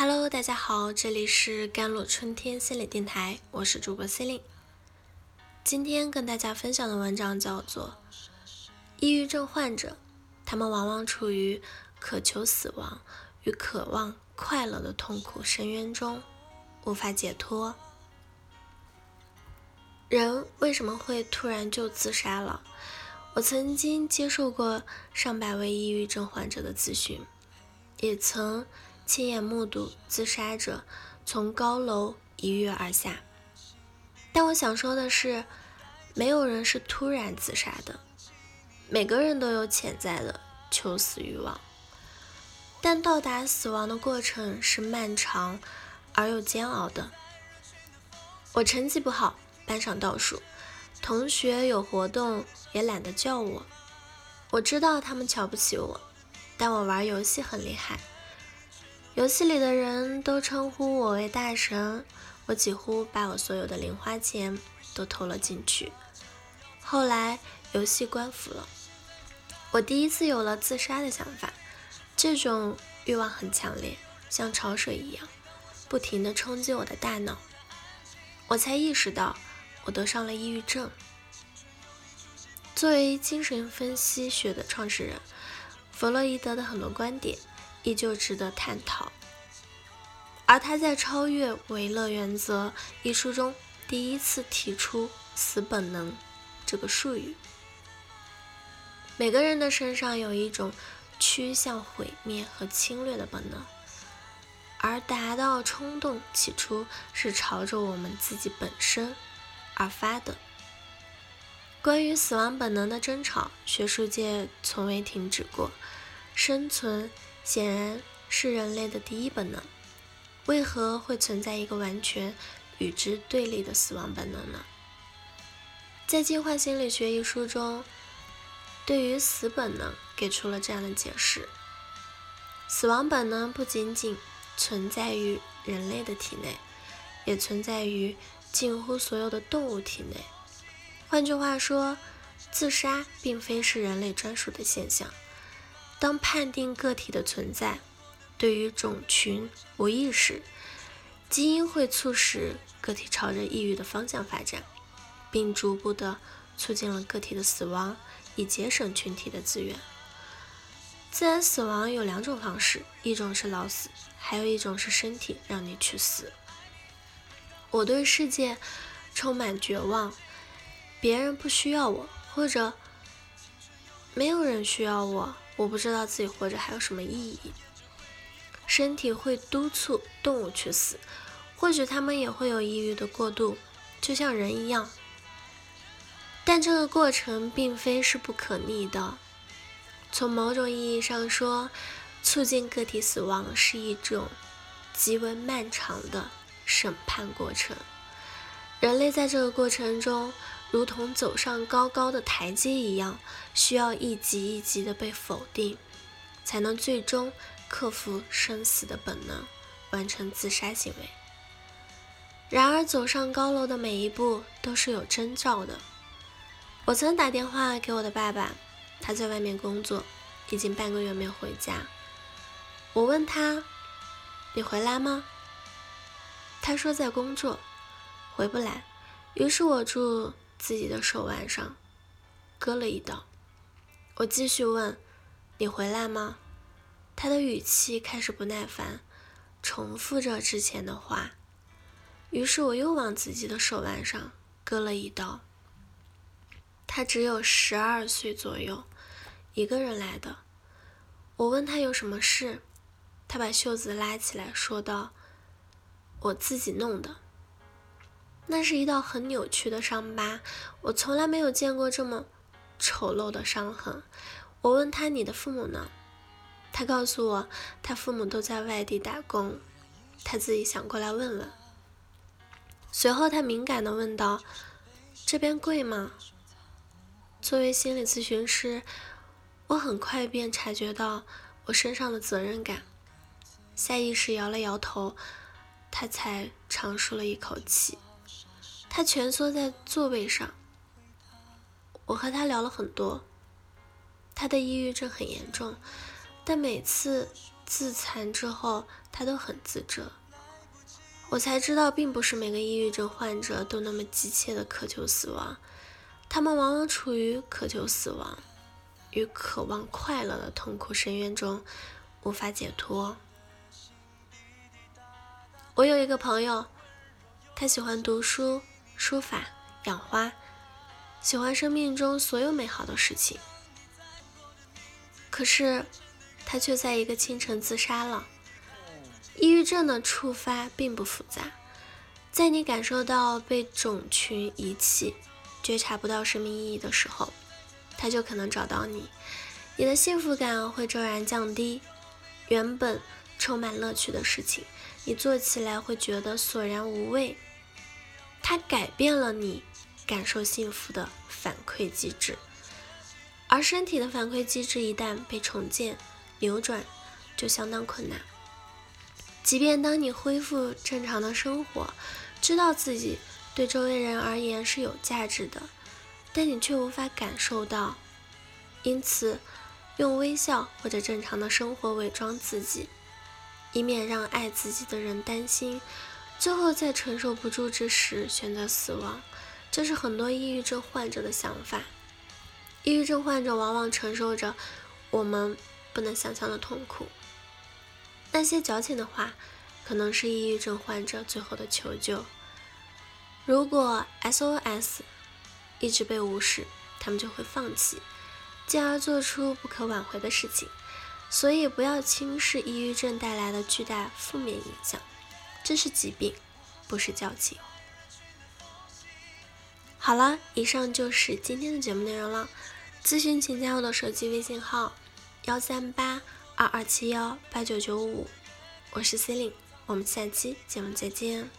Hello，大家好，这里是甘露春天心理电台，我是主播 c e l i n e 今天跟大家分享的文章叫做《抑郁症患者》，他们往往处于渴求死亡与渴望快乐的痛苦深渊中，无法解脱。人为什么会突然就自杀了？我曾经接受过上百位抑郁症患者的咨询，也曾。亲眼目睹自杀者从高楼一跃而下，但我想说的是，没有人是突然自杀的，每个人都有潜在的求死欲望，但到达死亡的过程是漫长而又煎熬的。我成绩不好，班上倒数，同学有活动也懒得叫我，我知道他们瞧不起我，但我玩游戏很厉害。游戏里的人都称呼我为大神，我几乎把我所有的零花钱都投了进去。后来游戏关服了，我第一次有了自杀的想法，这种欲望很强烈，像潮水一样，不停地冲击我的大脑。我才意识到我得上了抑郁症。作为精神分析学的创始人，弗洛伊德的很多观点。依旧值得探讨，而他在《超越维勒原则》一书中第一次提出“死本能”这个术语。每个人的身上有一种趋向毁灭和侵略的本能，而达到冲动起初是朝着我们自己本身而发的。关于死亡本能的争吵，学术界从未停止过，生存。显然是人类的第一本能，为何会存在一个完全与之对立的死亡本能呢？在《进化心理学》一书中，对于死本能给出了这样的解释：死亡本能不仅仅存在于人类的体内，也存在于近乎所有的动物体内。换句话说，自杀并非是人类专属的现象。当判定个体的存在对于种群无益时，基因会促使个体朝着抑郁的方向发展，并逐步的促进了个体的死亡，以节省群体的资源。自然死亡有两种方式，一种是老死，还有一种是身体让你去死。我对世界充满绝望，别人不需要我，或者没有人需要我。我不知道自己活着还有什么意义。身体会督促动物去死，或许它们也会有抑郁的过渡，就像人一样。但这个过程并非是不可逆的。从某种意义上说，促进个体死亡是一种极为漫长的审判过程。人类在这个过程中。如同走上高高的台阶一样，需要一级一级的被否定，才能最终克服生死的本能，完成自杀行为。然而，走上高楼的每一步都是有征兆的。我曾打电话给我的爸爸，他在外面工作，已经半个月没有回家。我问他：“你回来吗？”他说在工作，回不来。于是我住。自己的手腕上割了一刀。我继续问：“你回来吗？”他的语气开始不耐烦，重复着之前的话。于是我又往自己的手腕上割了一刀。他只有十二岁左右，一个人来的。我问他有什么事，他把袖子拉起来说道：“我自己弄的。”那是一道很扭曲的伤疤，我从来没有见过这么丑陋的伤痕。我问他：“你的父母呢？”他告诉我，他父母都在外地打工，他自己想过来问问。随后，他敏感地问道：“这边贵吗？”作为心理咨询师，我很快便察觉到我身上的责任感，下意识摇了摇头，他才长舒了一口气。他蜷缩在座位上，我和他聊了很多。他的抑郁症很严重，但每次自残之后，他都很自责。我才知道，并不是每个抑郁症患者都那么急切的渴求死亡，他们往往处于渴求死亡与渴望快乐的痛苦深渊中，无法解脱。我有一个朋友，他喜欢读书、书法、养花，喜欢生命中所有美好的事情。可是，他却在一个清晨自杀了。抑郁症的触发并不复杂，在你感受到被种群遗弃、觉察不到生命意义的时候，他就可能找到你。你的幸福感会骤然降低，原本充满乐趣的事情，你做起来会觉得索然无味。它改变了你感受幸福的反馈机制。而身体的反馈机制一旦被重建、扭转，就相当困难。即便当你恢复正常的生活，知道自己对周围人而言是有价值的，但你却无法感受到。因此，用微笑或者正常的生活伪装自己，以免让爱自己的人担心，最后在承受不住之时选择死亡，这是很多抑郁症患者的想法。抑郁症患者往往承受着我们不能想象的痛苦。那些矫情的话，可能是抑郁症患者最后的求救。如果 SOS 一直被无视，他们就会放弃，进而做出不可挽回的事情。所以，不要轻视抑郁症带来的巨大负面影响，这是疾病，不是矫情。好了，以上就是今天的节目内容了。咨询请加我的手机微信号：幺三八二二七幺八九九五，我是 C e l i n e 我们下期节目再见。